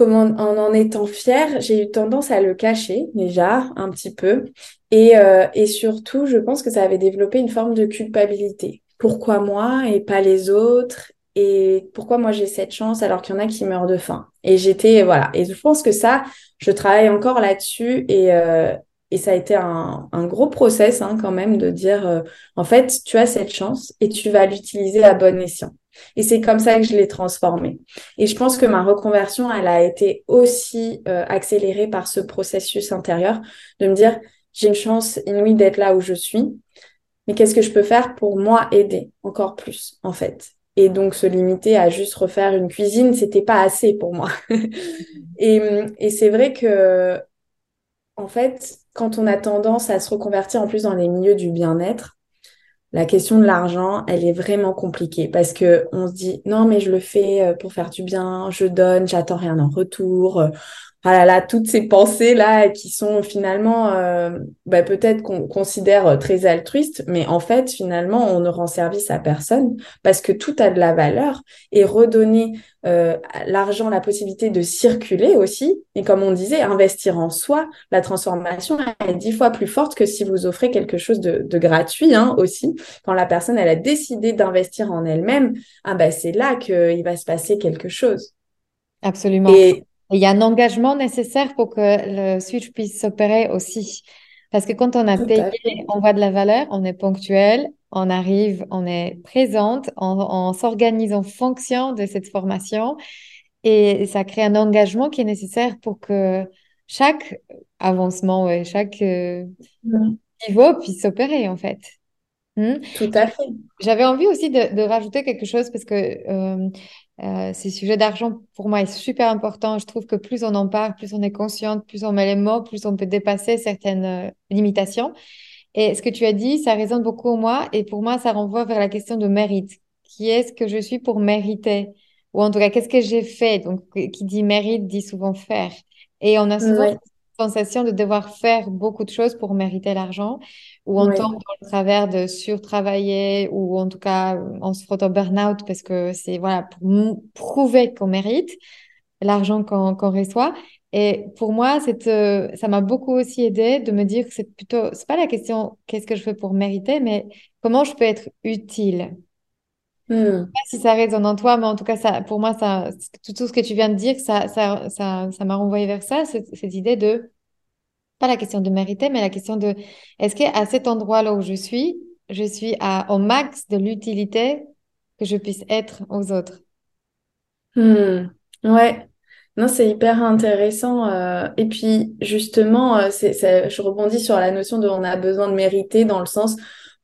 en en étant fière, j'ai eu tendance à le cacher déjà un petit peu. Et, euh, et surtout, je pense que ça avait développé une forme de culpabilité. Pourquoi moi et pas les autres et pourquoi moi j'ai cette chance alors qu'il y en a qui meurent de faim. Et j'étais, voilà. Et je pense que ça, je travaille encore là-dessus et, euh, et ça a été un, gros process hein, quand même de dire, euh, en fait, tu as cette chance et tu vas l'utiliser à bon escient. Et c'est comme ça que je l'ai transformée. Et je pense que ma reconversion, elle a été aussi euh, accélérée par ce processus intérieur de me dire, j'ai une chance inouïe d'être là où je suis, mais qu'est-ce que je peux faire pour moi aider encore plus, en fait? Et donc se limiter à juste refaire une cuisine, c'était pas assez pour moi. et, et c'est vrai que, en fait, quand on a tendance à se reconvertir en plus dans les milieux du bien-être, la question de l'argent, elle est vraiment compliquée parce que on se dit non mais je le fais euh, pour faire du bien, je donne, j'attends rien en retour ah là là, toutes ces pensées-là qui sont finalement euh, bah, peut-être qu'on considère très altruistes, mais en fait, finalement, on ne rend service à personne parce que tout a de la valeur et redonner euh, l'argent la possibilité de circuler aussi. Et comme on disait, investir en soi, la transformation est dix fois plus forte que si vous offrez quelque chose de, gratuit hein, aussi. Quand la personne, elle a décidé d'investir en elle-même, ah bah, c'est là qu'il va se passer quelque chose. Absolument. Et il y a un engagement nécessaire pour que le switch puisse s'opérer aussi. Parce que quand on a payé, on voit de la valeur, on est ponctuel, on arrive, on est présente, on, s'organise en fonction de cette formation et ça crée un engagement qui est nécessaire pour que chaque avancement, et chaque euh, niveau puisse s'opérer en fait. Hmm? Tout à fait. J'avais envie aussi de, rajouter quelque chose parce que euh, euh, ces sujets d'argent, pour moi, est super important. Je trouve que plus on en parle, plus on est consciente, plus on met les mots, plus on peut dépasser certaines euh, limitations. Et ce que tu as dit, ça résonne beaucoup en moi. Et pour moi, ça renvoie vers la question de mérite. Qui est-ce que je suis pour mériter? Ou en tout cas, qu'est-ce que j'ai fait? Donc, qui dit mérite dit souvent faire. Et on a souvent la sensation de devoir faire beaucoup de choses pour mériter l'argent ou on tombe dans le travers de surtravailler ou en tout cas on se frotte au burn-out parce que c'est voilà pour prouver qu'on mérite l'argent qu'on reçoit. Et pour moi c'est euh, ça m'a beaucoup aussi aidé de me dire que c'est plutôt c'est pas la question qu'est-ce que je fais pour mériter mais comment je peux être utile. Hmm. Je sais pas si ça résonne en toi, mais en tout cas, ça, pour moi, ça, tout, ce que tu viens de dire, ça, ça, ça, ça m'a renvoyé vers ça, cette, cette idée de pas la question de mériter, mais la question de est-ce qu'à cet endroit-là où je suis, je suis à, au max de l'utilité que je puisse être aux autres? Hmm. Ouais, non, c'est hyper intéressant. Euh, et puis, justement, euh, je rebondis sur la notion de on a besoin de mériter dans le sens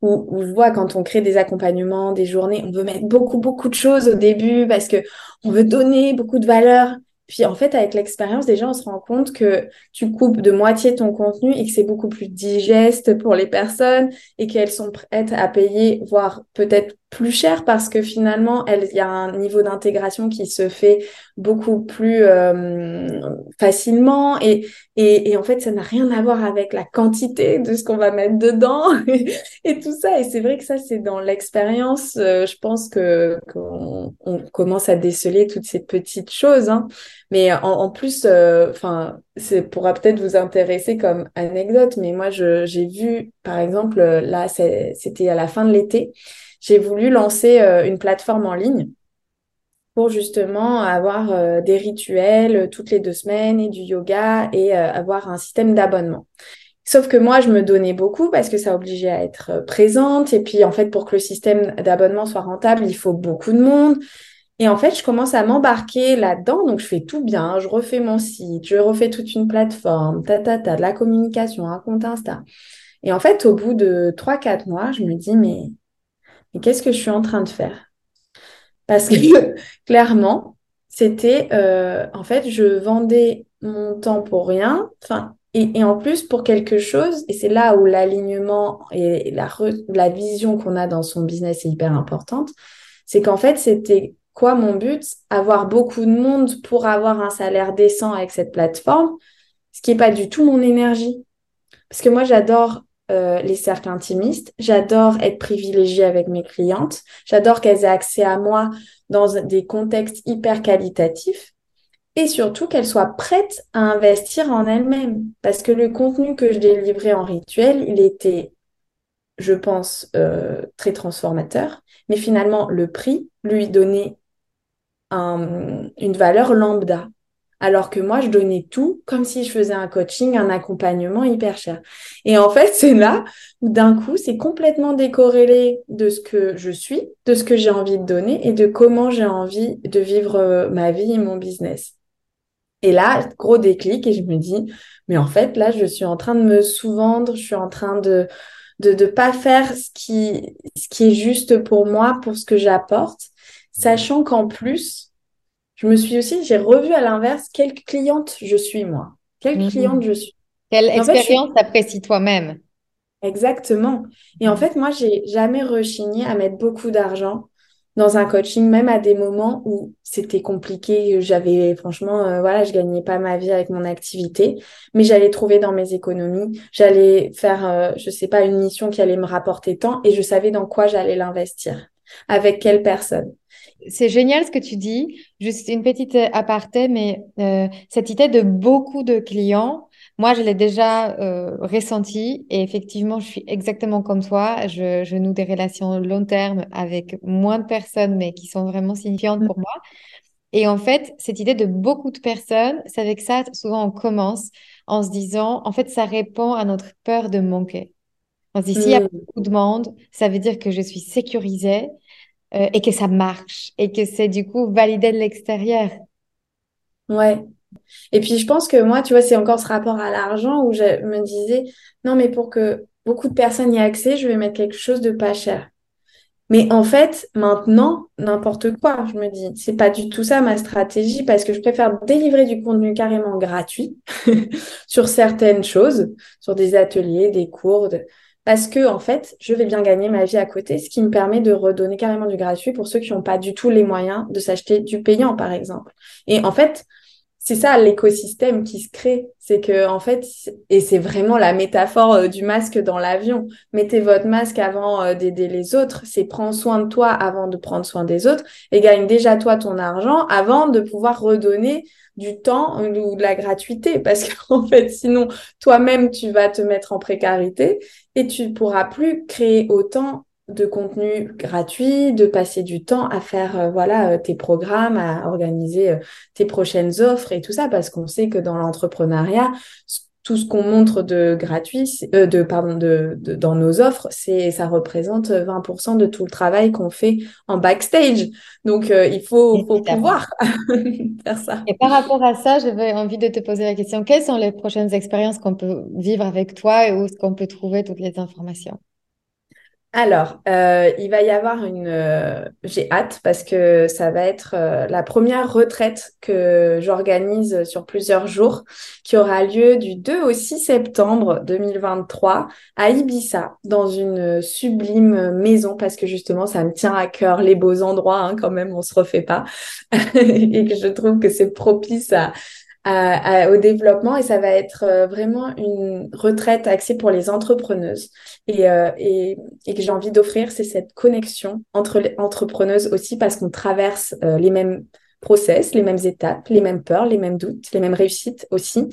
où, où, je vois quand on crée des accompagnements, des journées, on veut mettre beaucoup, beaucoup de choses au début parce que on veut donner beaucoup de valeur. Puis en fait, avec l'expérience, déjà, on se rend compte que tu coupes de moitié ton contenu et que c'est beaucoup plus digeste pour les personnes et qu'elles sont prêtes à payer, voire peut-être plus cher parce que finalement, il y a un niveau d'intégration qui se fait beaucoup plus euh, facilement et, et, et, en fait, ça n'a rien à voir avec la quantité de ce qu'on va mettre dedans et, tout ça. Et c'est vrai que ça, c'est dans l'expérience, euh, je pense que qu'on on commence à déceler toutes ces petites choses. Hein. Mais en, plus, enfin, c'est pourra peut-être vous intéresser comme anecdote, mais moi, j'ai vu, par exemple, là, c'était à la fin de l'été, j'ai voulu lancer une plateforme en ligne pour justement avoir euh, des rituels euh, toutes les deux semaines et du yoga et euh, avoir un système d'abonnement. Sauf que moi, je me donnais beaucoup parce que ça obligeait à être présente. Et puis, en fait, pour que le système d'abonnement soit rentable, il faut beaucoup de monde. Et en fait, je commence à m'embarquer là-dedans. Donc, je fais tout bien. Je refais mon site, je refais toute une plateforme, ta, ta, ta, de la communication, un compte Insta. Et en fait, au bout de 3-4 mois, je me dis, mais, mais qu'est-ce que je suis en train de faire? Parce que clairement, c'était, euh, en fait, je vendais mon temps pour rien, enfin, et, en plus pour quelque chose, et c'est là où l'alignement et la, la vision qu'on a dans son business est hyper importante, c'est qu'en fait, c'était quoi mon but? Avoir beaucoup de monde pour avoir un salaire décent avec cette plateforme, ce qui n'est pas du tout mon énergie. Parce que moi, j'adore euh, les cercles intimistes. J'adore être privilégiée avec mes clientes. J'adore qu'elles aient accès à moi dans des contextes hyper qualitatifs. Et surtout qu'elles soient prêtes à investir en elles-mêmes. Parce que le contenu que je délivrais en rituel, il était, je pense, euh, très transformateur. Mais finalement, le prix lui donnait une valeur lambda alors que moi, je donnais tout comme si je faisais un coaching, un accompagnement hyper cher. Et en fait, c'est là où d'un coup, c'est complètement décorrélé de ce que je suis, de ce que j'ai envie de donner et de comment j'ai envie de vivre euh, ma vie et mon business. Et là, gros déclic et je me dis, mais en fait, là, je suis en train de me sous-vendre, je suis en train de de ne pas faire ce qui, ce qui est juste pour moi, pour ce que j'apporte, sachant qu'en plus, je me suis aussi, j'ai revu à l'inverse quelle cliente je suis moi. Quelle mhm. cliente je suis. Quelle expérience t'apprécies toi-même? Exactement. Et en fait, moi, j'ai jamais rechigné à mettre beaucoup d'argent dans un coaching, même à des moments où c'était compliqué. J'avais, franchement, euh, voilà, je gagnais pas ma vie avec mon activité, mais j'allais trouver dans mes économies, j'allais faire, euh, je sais pas, une mission qui allait me rapporter tant et je savais dans quoi j'allais l'investir, avec quelle personne? C'est génial ce que tu dis. Juste une petite euh, aparté, mais euh, cette idée de beaucoup de clients, moi, je l'ai déjà euh, ressenti et effectivement, je suis exactement comme toi. Je, je, noue des relations long terme avec moins de personnes, mais qui sont vraiment signifiantes pour moi. Et en fait, cette idée de beaucoup de personnes, c'est avec ça, souvent, on commence en se disant, en fait, ça répond à notre peur de manquer. On se dit, s'il y a mm. beaucoup de monde, ça veut dire que je suis sécurisée euh, et que ça marche et que c'est du coup validé de l'extérieur. Ouais. Et puis je pense que moi, tu vois, c'est encore ce rapport à l'argent où je me disais, non, mais pour que beaucoup de personnes y aient accès, je vais mettre quelque chose de pas cher. Mais en fait, maintenant, n'importe quoi, je me dis, c'est pas du tout ça ma stratégie parce que je préfère délivrer du contenu carrément gratuit sur certaines choses, sur des ateliers, des cours, de parce que en fait, je vais bien gagner ma vie à côté, ce qui me permet de redonner carrément du gratuit pour ceux qui n'ont pas du tout les moyens de s'acheter du payant, par exemple. Et en fait, c'est ça l'écosystème qui se crée, c'est que en fait, et c'est vraiment la métaphore euh, du masque dans l'avion. Mettez votre masque avant euh, d'aider les autres, c'est prends soin de toi avant de prendre soin des autres et gagne déjà toi ton argent avant de pouvoir redonner du temps ou de la gratuité parce qu'en fait sinon toi-même tu vas te mettre en précarité et tu pourras plus créer autant de contenu gratuit, de passer du temps à faire euh, voilà euh, tes programmes, à organiser euh, tes prochaines offres et tout ça parce qu'on sait que dans l'entrepreneuriat tout ce qu'on montre de gratuit, de pardon, de, dans nos offres, c'est ça représente 20% de tout le travail qu'on fait en backstage. Donc il faut, faut pouvoir faire ça. Et par rapport à ça, j'avais envie de te poser la question quelles sont les prochaines expériences qu'on peut vivre avec toi et où est-ce qu'on peut trouver toutes les informations? Alors, euh, il va y avoir une... Euh, j'ai hâte parce que ça va être euh, la première retraite que j'organise sur plusieurs jours qui aura lieu du 2 au 6 septembre 2023 à Ibiza dans une sublime maison parce que justement ça me tient à cœur les beaux endroits hein, quand même, on se refait pas. Et que je trouve que c'est propice à au développement et ça va être euh, vraiment une retraite axée pour les entrepreneuses. Et, euh, et, et que j'ai envie d'offrir, c'est cette connexion entre les entrepreneuses aussi parce qu'on traverse euh, les mêmes process, les mêmes étapes, les mêmes peurs, les mêmes doutes, les mêmes réussites aussi.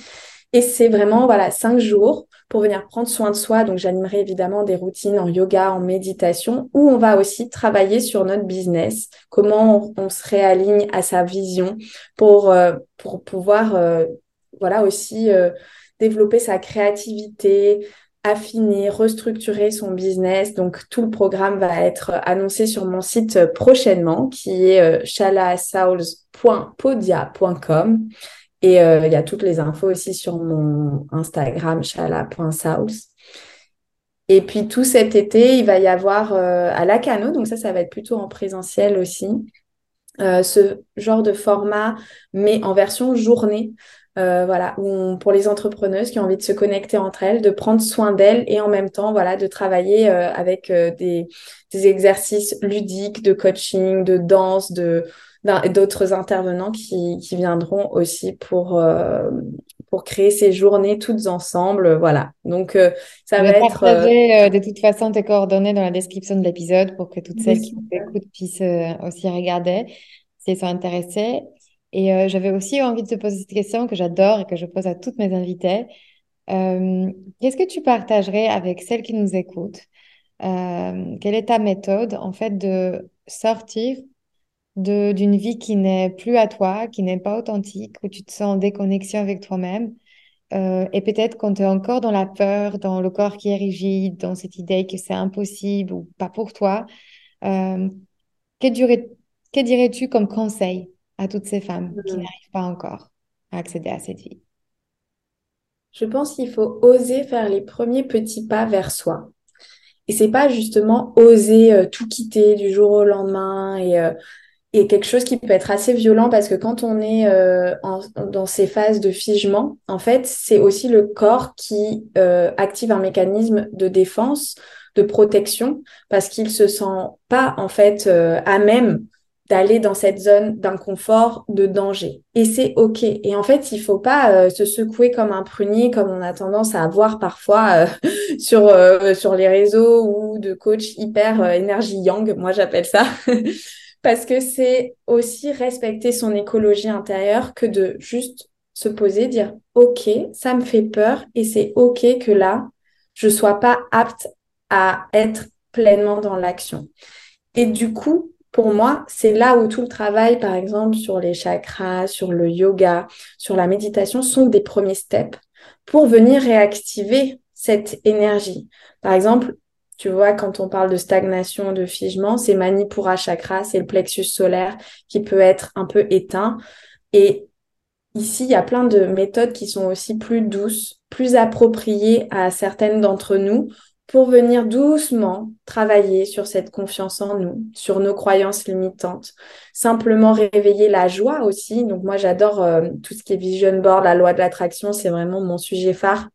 Et c'est vraiment, voilà, cinq jours pour venir prendre soin de soi. Donc, j'animerai évidemment des routines en yoga, en méditation, où on va aussi travailler sur notre business, comment on, se réaligne à sa vision pour, euh, pouvoir, euh, voilà, aussi euh, développer sa créativité, affiner, restructurer son business. Donc, tout le programme va être annoncé sur mon site prochainement, qui est chalasouls.podia.com. Et euh, il y a toutes les infos aussi sur mon Instagram, chala.souls. Et puis tout cet été, il va y avoir euh, à Lacano, donc ça, ça va être plutôt en présentiel aussi, euh, ce genre de format, mais en version journée. voilà, pour les entrepreneuses qui ont envie de se connecter entre elles, de prendre soin d'elles et en même temps, voilà, de travailler avec des exercices ludiques de coaching, de danse, de, d'autres intervenants qui, qui, viendront aussi pour, euh, pour créer ces journées toutes ensemble. Voilà. Donc, euh, ça va être. Euh, de toute façon tes coordonnées dans la description de l'épisode pour que toutes celles qui nous écoutent puissent aussi regarder si elles sont intéressées. Et j'avais aussi envie de te poser cette question que j'adore et que je pose à toutes mes invitées. Qu'est-ce que tu partagerais avec celles qui nous écoutent? Quelle est ta méthode en fait de sortir d'une vie qui n'est plus à toi, qui n'est pas authentique, où tu te sens en déconnexion avec toi-même. Euh, et peut-être quand tu es encore dans la peur, dans le corps qui est rigide, dans cette idée que c'est impossible ou pas pour toi, euh, que, dirais-tu comme conseil à toutes ces femmes qui mmh. n'arrivent pas encore à accéder à cette vie? Je pense qu'il faut oser faire les premiers petits pas vers soi. Et c'est pas justement oser euh, tout quitter du jour au lendemain et et quelque chose qui peut être assez violent parce que quand on est euh, dans ces phases de figement, en fait, c'est aussi le corps qui euh, active un mécanisme de défense, de protection, parce qu'il se sent pas en fait euh, à même d'aller dans cette zone d'inconfort, de danger. Et c'est OK. Et en fait, il faut pas se secouer comme un prunier, comme on a tendance à avoir parfois sur, sur les réseaux ou de coach hyper énergie yang, moi j'appelle ça. parce que c'est aussi respecter son écologie intérieure que de juste se poser, dire OK, ça me fait peur et c'est OK que là, je sois pas apte à être pleinement dans l'action. Et du coup, pour moi, c'est là où tout le travail, par exemple, sur les chakras, sur le yoga, sur la méditation, sont des premiers steps pour venir réactiver cette énergie. Par exemple, tu vois, quand on parle de stagnation, de figement, c'est Manipura chakra, c'est le plexus solaire qui peut être un peu éteint. Et ici, il y a plein de méthodes qui sont aussi plus douces, plus appropriées à certaines d'entre nous pour venir doucement travailler sur cette confiance en nous, sur nos croyances limitantes, simplement réveiller la joie aussi. Donc moi, j'adore euh, tout ce qui est vision board, la loi de l'attraction, c'est vraiment mon sujet phare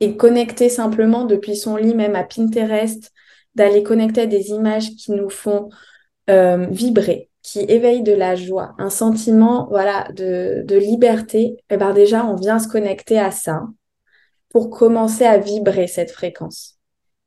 et connecter simplement depuis son lit, même à Pinterest, d'aller connecter à des images qui nous font euh, vibrer, qui éveillent de la joie, un sentiment voilà de, liberté, et eh ben déjà on vient se connecter à ça pour commencer à vibrer cette fréquence.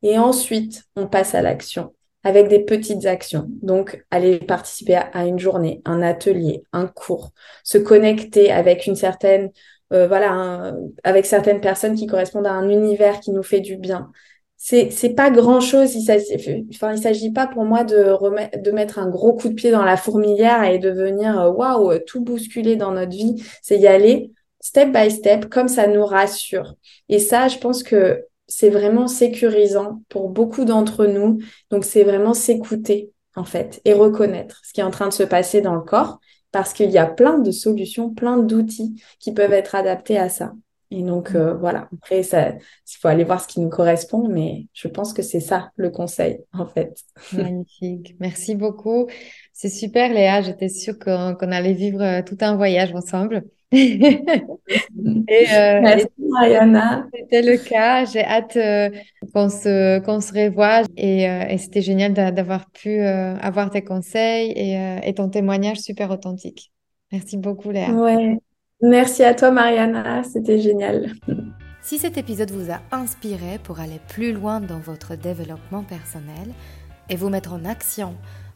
Et ensuite, on passe à l'action avec des petites actions. Donc, aller participer à une journée, un atelier, un cours, se connecter avec une certaine euh, voilà, avec certaines personnes qui correspondent à un univers qui nous fait du bien. C'est, c'est pas grand chose. Il s'agit, enfin, il s'agit pas pour moi de remettre, de mettre un gros coup de pied dans la fourmilière et de venir, euh, waouh, tout bousculer dans notre vie. C'est y aller step by step, comme ça nous rassure. Et ça, je pense que c'est vraiment sécurisant pour beaucoup d'entre nous. Donc, c'est vraiment s'écouter, en fait, et reconnaître ce qui est en train de se passer dans le corps parce qu'il y a plein de solutions, plein d'outils qui peuvent être adaptés à ça. Et donc, euh, voilà, après, il faut aller voir ce qui nous correspond, mais je pense que c'est ça le conseil, en fait. Magnifique. Merci beaucoup. C'est super, Léa. J'étais sûre qu'on allait vivre euh, tout un voyage ensemble. et, euh, Merci, Mariana. C'était le cas. J'ai hâte euh, qu'on se, qu'on se revoie. Et, euh, et c'était génial d'avoir pu avoir tes conseils et, et, ton témoignage super authentique. Merci beaucoup, Léa. Ouais. Merci à toi, Mariana. C'était génial. Si cet épisode vous a inspiré pour aller plus loin dans votre développement personnel et vous mettre en action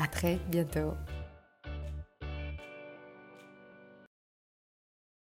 À très bientôt.